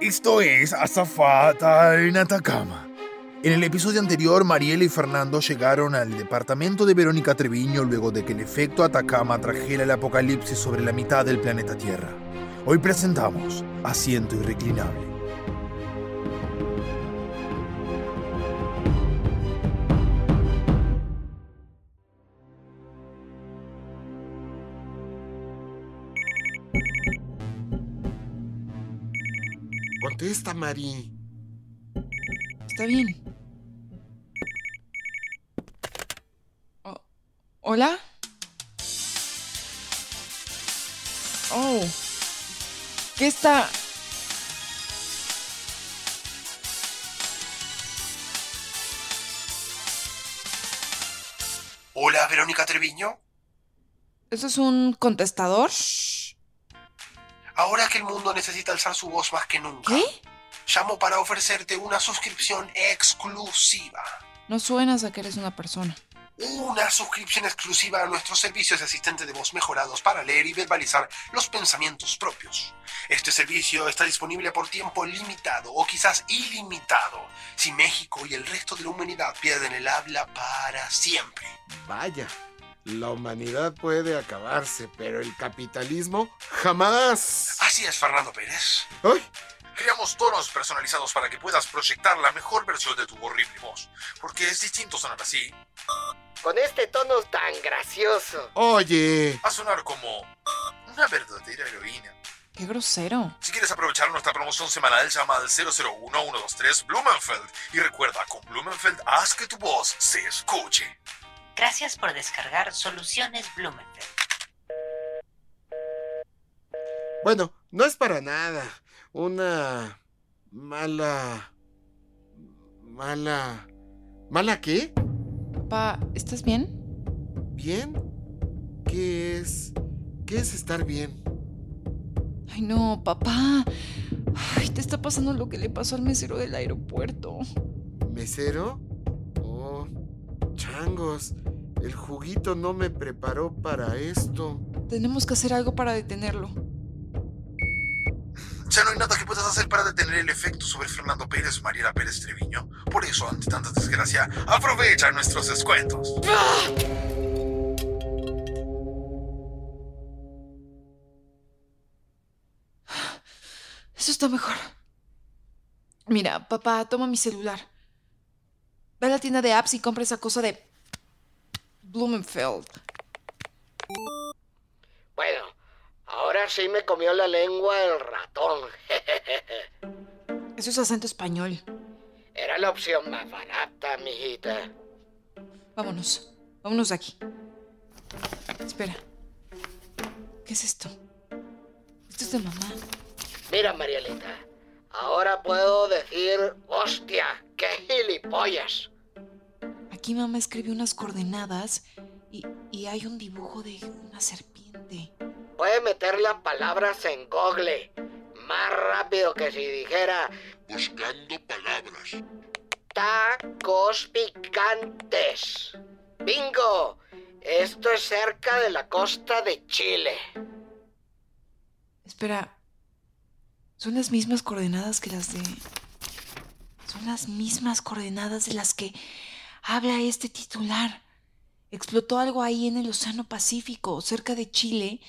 Esto es Azafata en Atacama. En el episodio anterior, Mariela y Fernando llegaron al departamento de Verónica Treviño luego de que el efecto Atacama trajera el apocalipsis sobre la mitad del planeta Tierra. Hoy presentamos Asiento Irreclinable. Contesta, Mari. Está bien. O- ¿Hola? Oh. ¿Qué está...? Hola, Verónica Treviño. ¿Eso es un contestador? Ahora que el mundo necesita alzar su voz más que nunca, ¿Qué? llamo para ofrecerte una suscripción exclusiva. No suenas a que eres una persona. Una suscripción exclusiva a nuestros servicios de asistente de voz mejorados para leer y verbalizar los pensamientos propios. Este servicio está disponible por tiempo limitado o quizás ilimitado si México y el resto de la humanidad pierden el habla para siempre. Vaya, la humanidad puede acabarse, pero el capitalismo jamás. Así es, Fernando Pérez. ¡Ay! Creamos tonos personalizados para que puedas proyectar la mejor versión de tu horrible voz. Porque es distinto sonar así Con este tono tan gracioso. Oye, a sonar como una verdadera heroína. Qué grosero. Si quieres aprovechar nuestra promoción semanal, llama al 001-123 Blumenfeld. Y recuerda, con Blumenfeld haz que tu voz se escuche. Gracias por descargar Soluciones Blumenfeld. bueno, no es para nada. Una mala... Mala... ¿Mala qué? Papá, ¿estás bien? ¿Bien? ¿Qué es? ¿Qué es estar bien? Ay, no, papá. Ay, te está pasando lo que le pasó al mesero del aeropuerto. ¿Mesero? Changos. El juguito no me preparó para esto. Tenemos que hacer algo para detenerlo. Ya no hay nada que puedas hacer para detener el efecto sobre Fernando Pérez o Mariela Pérez Treviño. Por eso, ante tanta desgracia, aprovecha nuestros descuentos. Eso está mejor. Mira, papá, toma mi celular. Ve a la tienda de apps y compra esa cosa de Blumenfeld. Bueno, ahora sí me comió la lengua el ratón. Eso es acento español. Era la opción más barata, mijita. Vámonos. Vámonos de aquí. Espera. ¿Qué es esto? Esto es de mamá. Mira, Marielita. Ahora puedo decir, hostia, qué gilipollas. Aquí mamá escribió unas coordenadas y, y hay un dibujo de una serpiente. Puede meter las palabras en Google. Más rápido que si dijera Buscando palabras. tacos picantes. ¡Bingo! Esto es cerca de la costa de Chile. Espera. Son las mismas coordenadas que las de... Son las mismas coordenadas de las que habla este titular. Explotó algo ahí en el Océano Pacífico, cerca de Chile,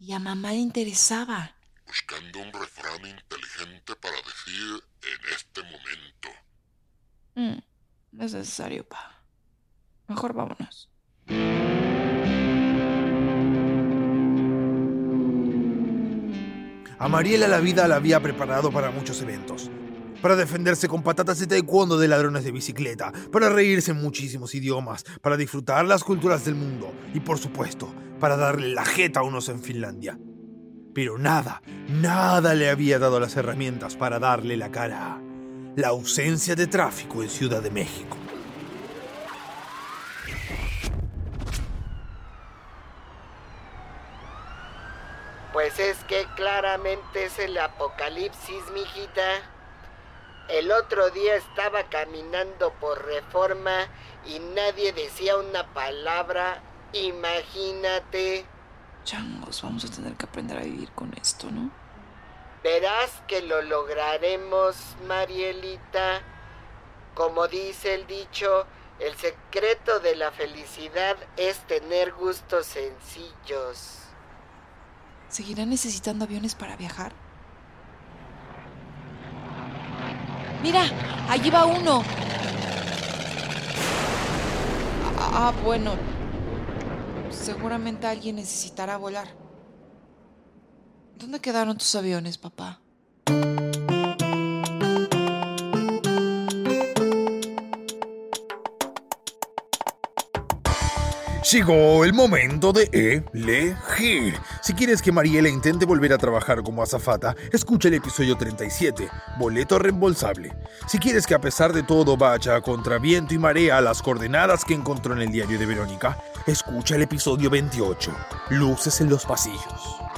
y a mamá le interesaba. Buscando un refrán inteligente para decir en este momento. Mm, no es necesario, pa. Mejor vámonos. A Mariela la vida la había preparado para muchos eventos. Para defenderse con patatas de taekwondo de ladrones de bicicleta, para reírse en muchísimos idiomas, para disfrutar las culturas del mundo y por supuesto, para darle la jeta a unos en Finlandia. Pero nada, nada le había dado las herramientas para darle la cara. La ausencia de tráfico en Ciudad de México. Pues es que claramente es el apocalipsis, mijita. El otro día estaba caminando por reforma y nadie decía una palabra. Imagínate. Changos, vamos a tener que aprender a vivir con esto, ¿no? Verás que lo lograremos, Marielita. Como dice el dicho, el secreto de la felicidad es tener gustos sencillos. ¿Seguirá necesitando aviones para viajar? Mira, allí va uno. Ah, bueno. Seguramente alguien necesitará volar. ¿Dónde quedaron tus aviones, papá? Llegó el momento de elegir. Si quieres que Mariela intente volver a trabajar como azafata, escucha el episodio 37, Boleto Reembolsable. Si quieres que a pesar de todo vaya contra viento y marea las coordenadas que encontró en el diario de Verónica, escucha el episodio 28, Luces en los pasillos.